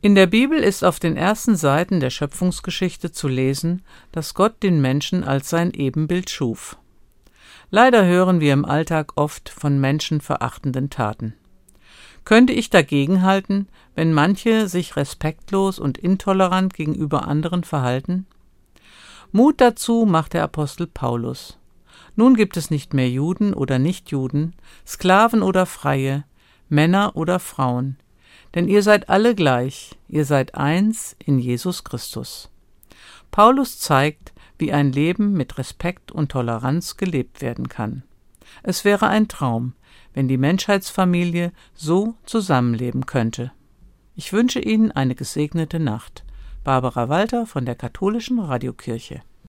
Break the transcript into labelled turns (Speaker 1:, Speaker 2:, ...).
Speaker 1: In der Bibel ist auf den ersten Seiten der Schöpfungsgeschichte zu lesen, dass Gott den Menschen als sein Ebenbild schuf. Leider hören wir im Alltag oft von menschenverachtenden Taten. Könnte ich dagegenhalten, wenn manche sich respektlos und intolerant gegenüber anderen verhalten? Mut dazu macht der Apostel Paulus. Nun gibt es nicht mehr Juden oder Nichtjuden, Sklaven oder Freie, Männer oder Frauen, denn ihr seid alle gleich, ihr seid eins in Jesus Christus. Paulus zeigt, wie ein Leben mit Respekt und Toleranz gelebt werden kann. Es wäre ein Traum, wenn die Menschheitsfamilie so zusammenleben könnte. Ich wünsche Ihnen eine gesegnete Nacht. Barbara Walter von der Katholischen Radiokirche